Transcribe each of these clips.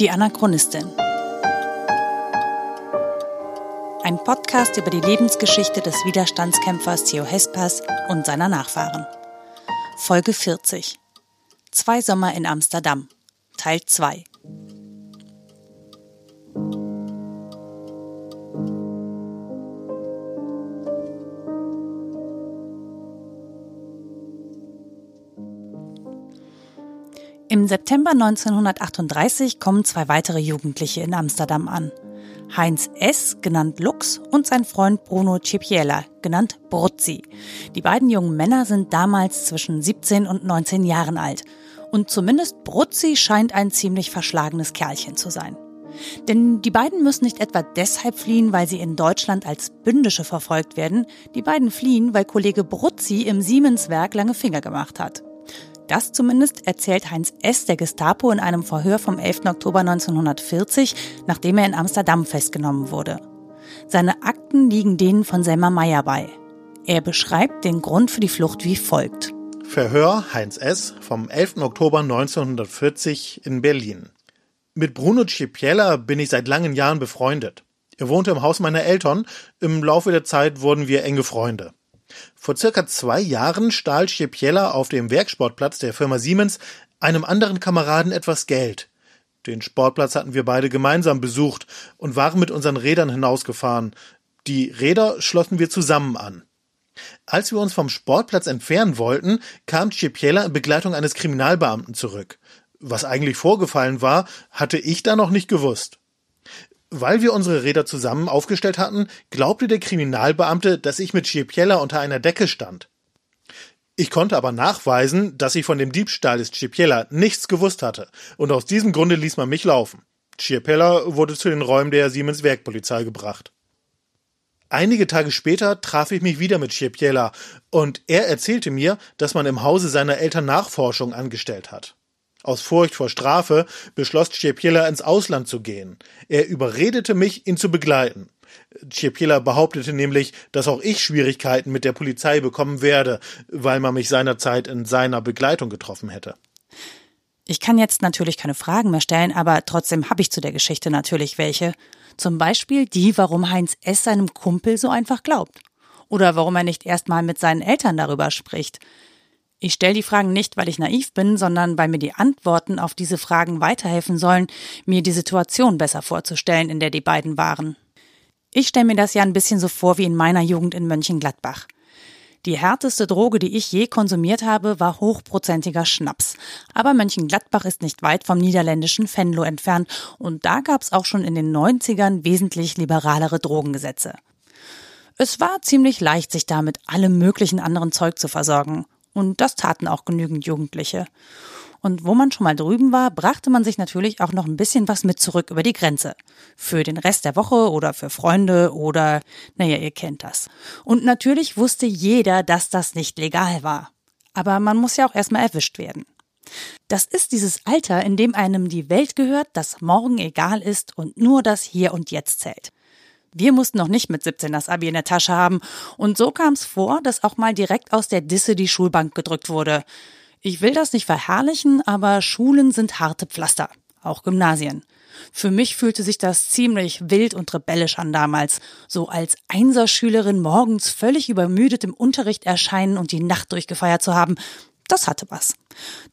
Die Anachronistin. Ein Podcast über die Lebensgeschichte des Widerstandskämpfers Theo Hespas und seiner Nachfahren. Folge 40. Zwei Sommer in Amsterdam. Teil 2. Im September 1938 kommen zwei weitere Jugendliche in Amsterdam an. Heinz S., genannt Lux, und sein Freund Bruno Cipiella, genannt Bruzzi. Die beiden jungen Männer sind damals zwischen 17 und 19 Jahren alt. Und zumindest Bruzzi scheint ein ziemlich verschlagenes Kerlchen zu sein. Denn die beiden müssen nicht etwa deshalb fliehen, weil sie in Deutschland als Bündische verfolgt werden. Die beiden fliehen, weil Kollege Bruzzi im Siemenswerk lange Finger gemacht hat. Das zumindest erzählt Heinz S. der Gestapo in einem Verhör vom 11. Oktober 1940, nachdem er in Amsterdam festgenommen wurde. Seine Akten liegen denen von Selma Meyer bei. Er beschreibt den Grund für die Flucht wie folgt. Verhör Heinz S. vom 11. Oktober 1940 in Berlin. Mit Bruno Cipiella bin ich seit langen Jahren befreundet. Er wohnte im Haus meiner Eltern. Im Laufe der Zeit wurden wir enge Freunde. Vor circa zwei Jahren stahl Schiepiella auf dem Werksportplatz der Firma Siemens einem anderen Kameraden etwas Geld. Den Sportplatz hatten wir beide gemeinsam besucht und waren mit unseren Rädern hinausgefahren. Die Räder schlossen wir zusammen an. Als wir uns vom Sportplatz entfernen wollten, kam Schiepiella in Begleitung eines Kriminalbeamten zurück. Was eigentlich vorgefallen war, hatte ich da noch nicht gewusst. Weil wir unsere Räder zusammen aufgestellt hatten, glaubte der Kriminalbeamte, dass ich mit Schiepiella unter einer Decke stand. Ich konnte aber nachweisen, dass ich von dem Diebstahl des Schiepiella nichts gewusst hatte, und aus diesem Grunde ließ man mich laufen. Schiepiella wurde zu den Räumen der Siemens Werkpolizei gebracht. Einige Tage später traf ich mich wieder mit Schiepiella, und er erzählte mir, dass man im Hause seiner Eltern Nachforschung angestellt hat. Aus Furcht vor Strafe beschloss Ciepiela ins Ausland zu gehen. Er überredete mich, ihn zu begleiten. Ciepiela behauptete nämlich, dass auch ich Schwierigkeiten mit der Polizei bekommen werde, weil man mich seinerzeit in seiner Begleitung getroffen hätte. Ich kann jetzt natürlich keine Fragen mehr stellen, aber trotzdem habe ich zu der Geschichte natürlich welche. Zum Beispiel die, warum Heinz S. seinem Kumpel so einfach glaubt. Oder warum er nicht erst mal mit seinen Eltern darüber spricht. Ich stelle die Fragen nicht, weil ich naiv bin, sondern weil mir die Antworten auf diese Fragen weiterhelfen sollen, mir die Situation besser vorzustellen, in der die beiden waren. Ich stelle mir das ja ein bisschen so vor wie in meiner Jugend in Mönchengladbach. Die härteste Droge, die ich je konsumiert habe, war hochprozentiger Schnaps. Aber Mönchengladbach ist nicht weit vom niederländischen Venlo entfernt und da gab es auch schon in den 90ern wesentlich liberalere Drogengesetze. Es war ziemlich leicht, sich da mit allem möglichen anderen Zeug zu versorgen. Und das taten auch genügend Jugendliche. Und wo man schon mal drüben war, brachte man sich natürlich auch noch ein bisschen was mit zurück über die Grenze. Für den Rest der Woche oder für Freunde oder, naja, ihr kennt das. Und natürlich wusste jeder, dass das nicht legal war. Aber man muss ja auch erstmal erwischt werden. Das ist dieses Alter, in dem einem die Welt gehört, das morgen egal ist und nur das Hier und Jetzt zählt. Wir mussten noch nicht mit 17 das Abi in der Tasche haben. Und so kam es vor, dass auch mal direkt aus der Disse die Schulbank gedrückt wurde. Ich will das nicht verherrlichen, aber Schulen sind harte Pflaster. Auch Gymnasien. Für mich fühlte sich das ziemlich wild und rebellisch an damals. So als Einserschülerin morgens völlig übermüdet im Unterricht erscheinen und die Nacht durchgefeiert zu haben. Das hatte was.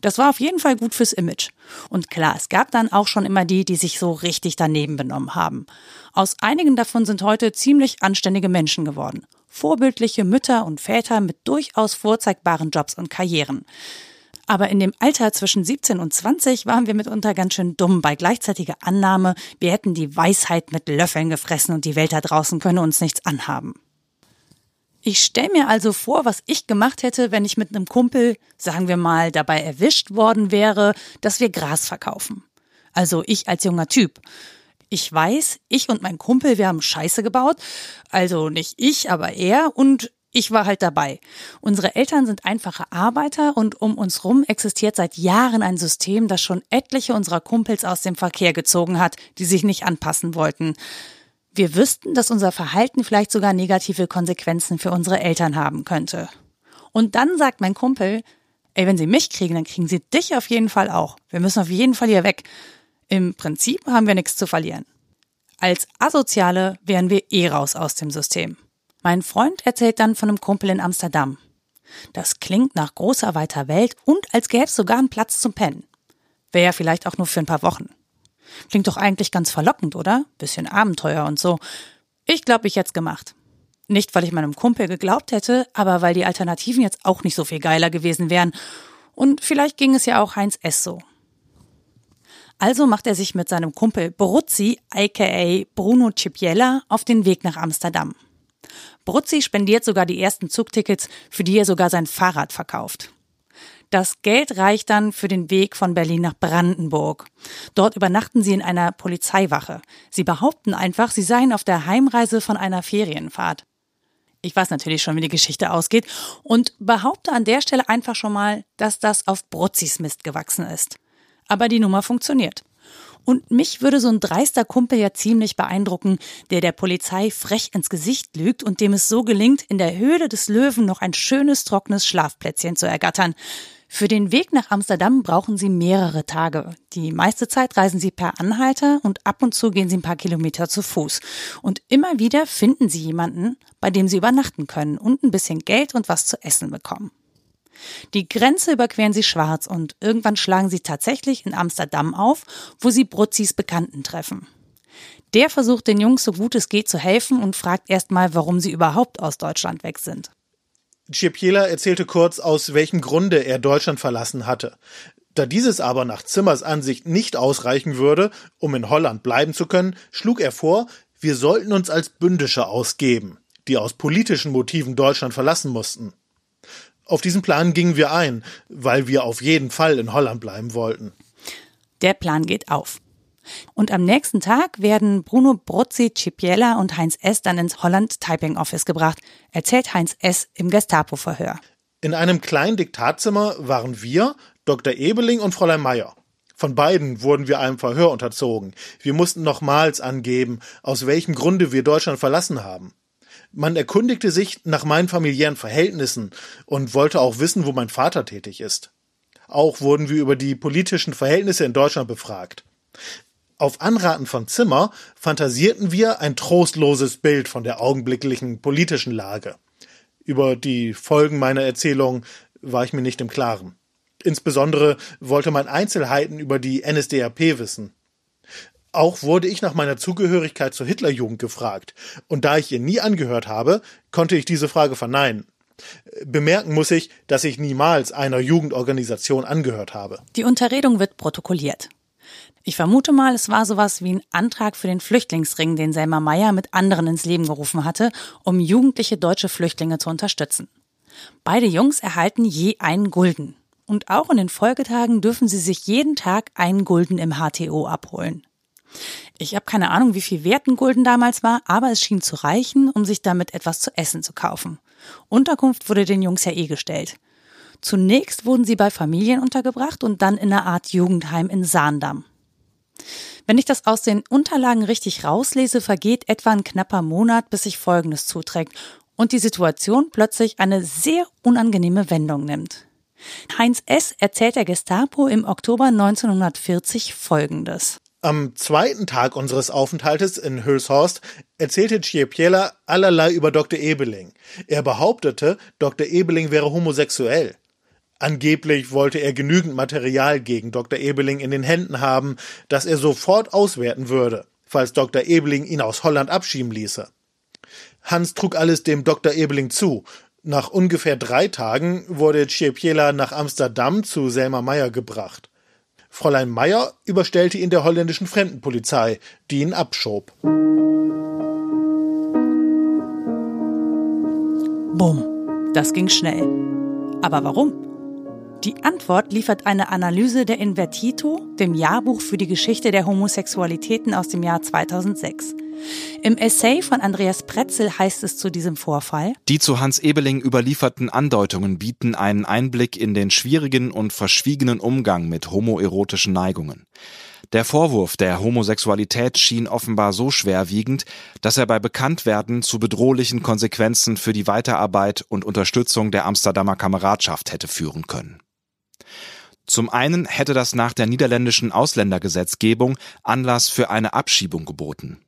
Das war auf jeden Fall gut fürs Image. Und klar, es gab dann auch schon immer die, die sich so richtig daneben benommen haben. Aus einigen davon sind heute ziemlich anständige Menschen geworden. Vorbildliche Mütter und Väter mit durchaus vorzeigbaren Jobs und Karrieren. Aber in dem Alter zwischen 17 und 20 waren wir mitunter ganz schön dumm bei gleichzeitiger Annahme, wir hätten die Weisheit mit Löffeln gefressen und die Welt da draußen könne uns nichts anhaben. Ich stelle mir also vor, was ich gemacht hätte, wenn ich mit einem Kumpel, sagen wir mal, dabei erwischt worden wäre, dass wir Gras verkaufen. Also ich als junger Typ. Ich weiß, ich und mein Kumpel, wir haben Scheiße gebaut. Also nicht ich, aber er und ich war halt dabei. Unsere Eltern sind einfache Arbeiter und um uns rum existiert seit Jahren ein System, das schon etliche unserer Kumpels aus dem Verkehr gezogen hat, die sich nicht anpassen wollten. Wir wüssten, dass unser Verhalten vielleicht sogar negative Konsequenzen für unsere Eltern haben könnte. Und dann sagt mein Kumpel, ey, wenn sie mich kriegen, dann kriegen sie dich auf jeden Fall auch. Wir müssen auf jeden Fall hier weg. Im Prinzip haben wir nichts zu verlieren. Als Asoziale wären wir eh raus aus dem System. Mein Freund erzählt dann von einem Kumpel in Amsterdam. Das klingt nach großer weiter Welt und als gäbe es sogar einen Platz zum Pennen. Wäre ja vielleicht auch nur für ein paar Wochen. Klingt doch eigentlich ganz verlockend, oder? Bisschen Abenteuer und so. Ich glaube, ich jetzt gemacht. Nicht, weil ich meinem Kumpel geglaubt hätte, aber weil die Alternativen jetzt auch nicht so viel geiler gewesen wären. Und vielleicht ging es ja auch Heinz S. so. Also macht er sich mit seinem Kumpel Bruzzi, aka Bruno Cipiella, auf den Weg nach Amsterdam. Bruzzi spendiert sogar die ersten Zugtickets, für die er sogar sein Fahrrad verkauft. Das Geld reicht dann für den Weg von Berlin nach Brandenburg. Dort übernachten sie in einer Polizeiwache. Sie behaupten einfach, sie seien auf der Heimreise von einer Ferienfahrt. Ich weiß natürlich schon, wie die Geschichte ausgeht und behaupte an der Stelle einfach schon mal, dass das auf Brutzis Mist gewachsen ist. Aber die Nummer funktioniert. Und mich würde so ein dreister Kumpel ja ziemlich beeindrucken, der der Polizei frech ins Gesicht lügt und dem es so gelingt, in der Höhle des Löwen noch ein schönes, trockenes Schlafplätzchen zu ergattern. Für den Weg nach Amsterdam brauchen Sie mehrere Tage. Die meiste Zeit reisen Sie per Anhalter und ab und zu gehen Sie ein paar Kilometer zu Fuß. Und immer wieder finden Sie jemanden, bei dem Sie übernachten können und ein bisschen Geld und was zu essen bekommen. Die Grenze überqueren Sie schwarz und irgendwann schlagen Sie tatsächlich in Amsterdam auf, wo Sie Brutzis Bekannten treffen. Der versucht den Jungs so gut es geht zu helfen und fragt erstmal, warum sie überhaupt aus Deutschland weg sind. Ciepiela erzählte kurz, aus welchem Grunde er Deutschland verlassen hatte. Da dieses aber nach Zimmers Ansicht nicht ausreichen würde, um in Holland bleiben zu können, schlug er vor, wir sollten uns als Bündische ausgeben, die aus politischen Motiven Deutschland verlassen mussten. Auf diesen Plan gingen wir ein, weil wir auf jeden Fall in Holland bleiben wollten. Der Plan geht auf. Und am nächsten Tag werden Bruno Brozzi, Cipiella und Heinz S. dann ins Holland Typing Office gebracht, erzählt Heinz S. im Gestapo-Verhör. In einem kleinen Diktatzimmer waren wir, Dr. Ebeling und Fräulein Meyer. Von beiden wurden wir einem Verhör unterzogen. Wir mussten nochmals angeben, aus welchem Grunde wir Deutschland verlassen haben. Man erkundigte sich nach meinen familiären Verhältnissen und wollte auch wissen, wo mein Vater tätig ist. Auch wurden wir über die politischen Verhältnisse in Deutschland befragt. Auf Anraten von Zimmer fantasierten wir ein trostloses Bild von der augenblicklichen politischen Lage. Über die Folgen meiner Erzählung war ich mir nicht im Klaren. Insbesondere wollte man Einzelheiten über die NSDAP wissen. Auch wurde ich nach meiner Zugehörigkeit zur Hitlerjugend gefragt, und da ich ihr nie angehört habe, konnte ich diese Frage verneinen. Bemerken muss ich, dass ich niemals einer Jugendorganisation angehört habe. Die Unterredung wird protokolliert. Ich vermute mal, es war sowas wie ein Antrag für den Flüchtlingsring, den Selma Meyer mit anderen ins Leben gerufen hatte, um jugendliche deutsche Flüchtlinge zu unterstützen. Beide Jungs erhalten je einen Gulden. Und auch in den Folgetagen dürfen sie sich jeden Tag einen Gulden im HTO abholen. Ich habe keine Ahnung, wie viel wert ein Gulden damals war, aber es schien zu reichen, um sich damit etwas zu essen zu kaufen. Unterkunft wurde den Jungs ja eh gestellt. Zunächst wurden sie bei Familien untergebracht und dann in einer Art Jugendheim in Saandam. Wenn ich das aus den Unterlagen richtig rauslese, vergeht etwa ein knapper Monat, bis sich Folgendes zuträgt und die Situation plötzlich eine sehr unangenehme Wendung nimmt. Heinz S. erzählt der Gestapo im Oktober 1940 Folgendes. Am zweiten Tag unseres Aufenthaltes in Hülshorst erzählte Ciepiela allerlei über Dr. Ebeling. Er behauptete, Dr. Ebeling wäre homosexuell. Angeblich wollte er genügend Material gegen Dr. Ebeling in den Händen haben, das er sofort auswerten würde, falls Dr. Ebeling ihn aus Holland abschieben ließe. Hans trug alles dem Dr. Ebeling zu. Nach ungefähr drei Tagen wurde Ciepiela nach Amsterdam zu Selma Meyer gebracht. Fräulein Meyer überstellte ihn der holländischen Fremdenpolizei, die ihn abschob. Bumm. Das ging schnell. Aber warum? Die Antwort liefert eine Analyse der Invertito, dem Jahrbuch für die Geschichte der Homosexualitäten aus dem Jahr 2006. Im Essay von Andreas Pretzel heißt es zu diesem Vorfall, Die zu Hans Ebeling überlieferten Andeutungen bieten einen Einblick in den schwierigen und verschwiegenen Umgang mit homoerotischen Neigungen. Der Vorwurf der Homosexualität schien offenbar so schwerwiegend, dass er bei Bekanntwerden zu bedrohlichen Konsequenzen für die Weiterarbeit und Unterstützung der Amsterdamer Kameradschaft hätte führen können. Zum einen hätte das nach der niederländischen Ausländergesetzgebung Anlass für eine Abschiebung geboten.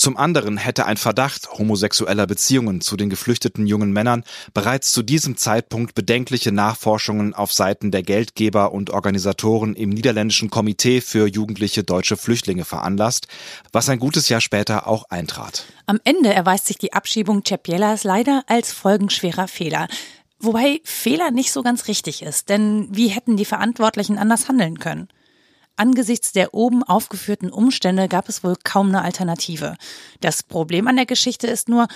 Zum anderen hätte ein Verdacht homosexueller Beziehungen zu den geflüchteten jungen Männern bereits zu diesem Zeitpunkt bedenkliche Nachforschungen auf Seiten der Geldgeber und Organisatoren im niederländischen Komitee für jugendliche deutsche Flüchtlinge veranlasst, was ein gutes Jahr später auch eintrat. Am Ende erweist sich die Abschiebung Cepielas leider als folgenschwerer Fehler. Wobei Fehler nicht so ganz richtig ist, denn wie hätten die Verantwortlichen anders handeln können? Angesichts der oben aufgeführten Umstände gab es wohl kaum eine Alternative. Das Problem an der Geschichte ist nur,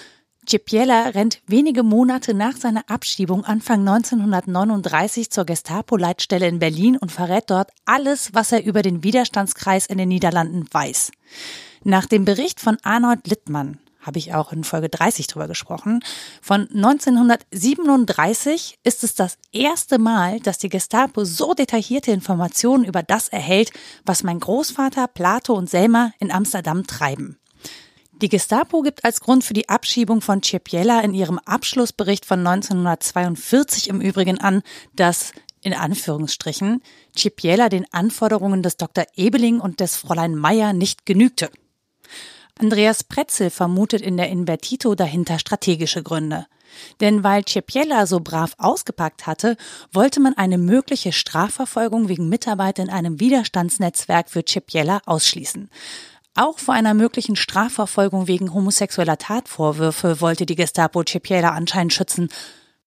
Cipiella rennt wenige Monate nach seiner Abschiebung Anfang 1939 zur Gestapo-Leitstelle in Berlin und verrät dort alles, was er über den Widerstandskreis in den Niederlanden weiß. Nach dem Bericht von Arnold Littmann habe ich auch in Folge 30 drüber gesprochen. Von 1937 ist es das erste Mal, dass die Gestapo so detaillierte Informationen über das erhält, was mein Großvater, Plato und Selma in Amsterdam treiben. Die Gestapo gibt als Grund für die Abschiebung von Ciepiella in ihrem Abschlussbericht von 1942 im Übrigen an, dass in Anführungsstrichen Ciepiella den Anforderungen des Dr. Ebeling und des Fräulein Meyer nicht genügte. Andreas Pretzel vermutet in der Invertito dahinter strategische Gründe. Denn weil Cepiella so brav ausgepackt hatte, wollte man eine mögliche Strafverfolgung wegen Mitarbeit in einem Widerstandsnetzwerk für Cepiella ausschließen. Auch vor einer möglichen Strafverfolgung wegen homosexueller Tatvorwürfe wollte die Gestapo Cepiella anscheinend schützen,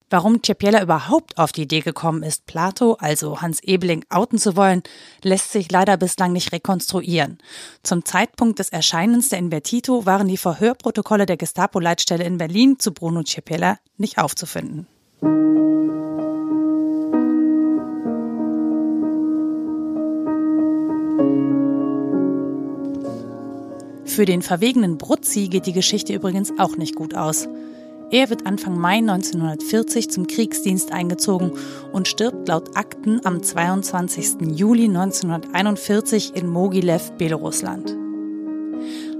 Warum Cepiella überhaupt auf die Idee gekommen ist, Plato, also Hans Ebeling, outen zu wollen, lässt sich leider bislang nicht rekonstruieren. Zum Zeitpunkt des Erscheinens der Invertito waren die Verhörprotokolle der Gestapo-Leitstelle in Berlin zu Bruno Cepiella nicht aufzufinden. Für den verwegenen Brutzi geht die Geschichte übrigens auch nicht gut aus. Er wird Anfang Mai 1940 zum Kriegsdienst eingezogen und stirbt laut Akten am 22. Juli 1941 in Mogilev, Belarusland.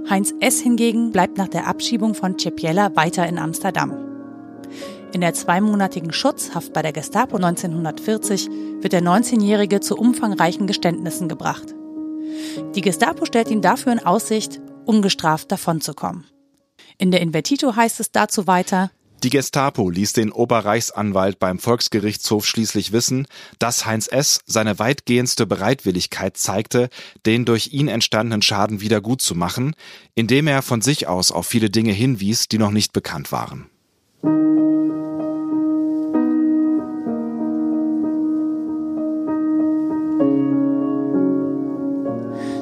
Heinz S. hingegen bleibt nach der Abschiebung von Cepiella weiter in Amsterdam. In der zweimonatigen Schutzhaft bei der Gestapo 1940 wird der 19-Jährige zu umfangreichen Geständnissen gebracht. Die Gestapo stellt ihm dafür in Aussicht, ungestraft davonzukommen. In der Invertito heißt es dazu weiter, die Gestapo ließ den Oberreichsanwalt beim Volksgerichtshof schließlich wissen, dass Heinz S. seine weitgehendste Bereitwilligkeit zeigte, den durch ihn entstandenen Schaden wieder gut zu machen, indem er von sich aus auf viele Dinge hinwies, die noch nicht bekannt waren.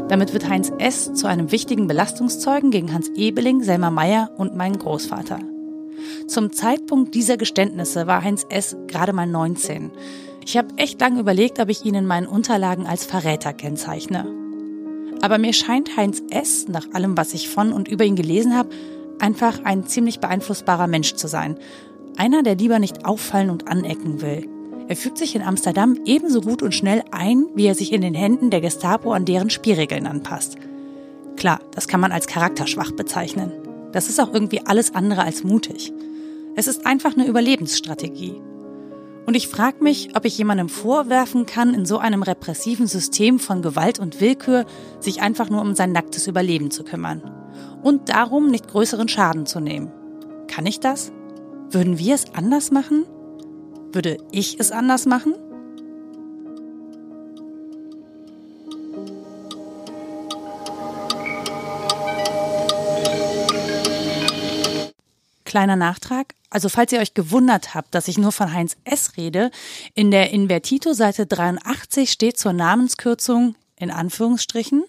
Damit wird Heinz S. zu einem wichtigen Belastungszeugen gegen Hans Ebeling, Selma Meyer und meinen Großvater. Zum Zeitpunkt dieser Geständnisse war Heinz S. gerade mal 19. Ich habe echt lange überlegt, ob ich ihn in meinen Unterlagen als Verräter kennzeichne. Aber mir scheint Heinz S., nach allem, was ich von und über ihn gelesen habe, einfach ein ziemlich beeinflussbarer Mensch zu sein. Einer, der lieber nicht auffallen und anecken will. Er fügt sich in Amsterdam ebenso gut und schnell ein, wie er sich in den Händen der Gestapo an deren Spielregeln anpasst. Klar, das kann man als charakterschwach bezeichnen. Das ist auch irgendwie alles andere als mutig. Es ist einfach eine Überlebensstrategie. Und ich frage mich, ob ich jemandem vorwerfen kann, in so einem repressiven System von Gewalt und Willkür sich einfach nur um sein nacktes Überleben zu kümmern. Und darum nicht größeren Schaden zu nehmen. Kann ich das? Würden wir es anders machen? Würde ich es anders machen? Kleiner Nachtrag. Also falls ihr euch gewundert habt, dass ich nur von Heinz S. rede, in der Invertito Seite 83 steht zur Namenskürzung in Anführungsstrichen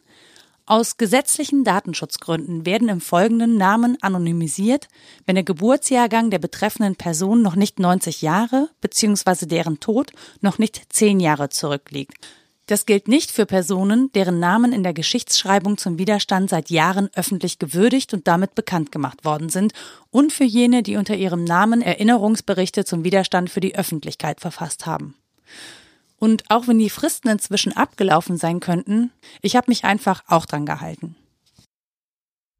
aus gesetzlichen Datenschutzgründen werden im Folgenden Namen anonymisiert, wenn der Geburtsjahrgang der betreffenden Person noch nicht 90 Jahre bzw. deren Tod noch nicht 10 Jahre zurückliegt. Das gilt nicht für Personen, deren Namen in der Geschichtsschreibung zum Widerstand seit Jahren öffentlich gewürdigt und damit bekannt gemacht worden sind und für jene, die unter ihrem Namen Erinnerungsberichte zum Widerstand für die Öffentlichkeit verfasst haben. Und auch wenn die Fristen inzwischen abgelaufen sein könnten, ich habe mich einfach auch dran gehalten.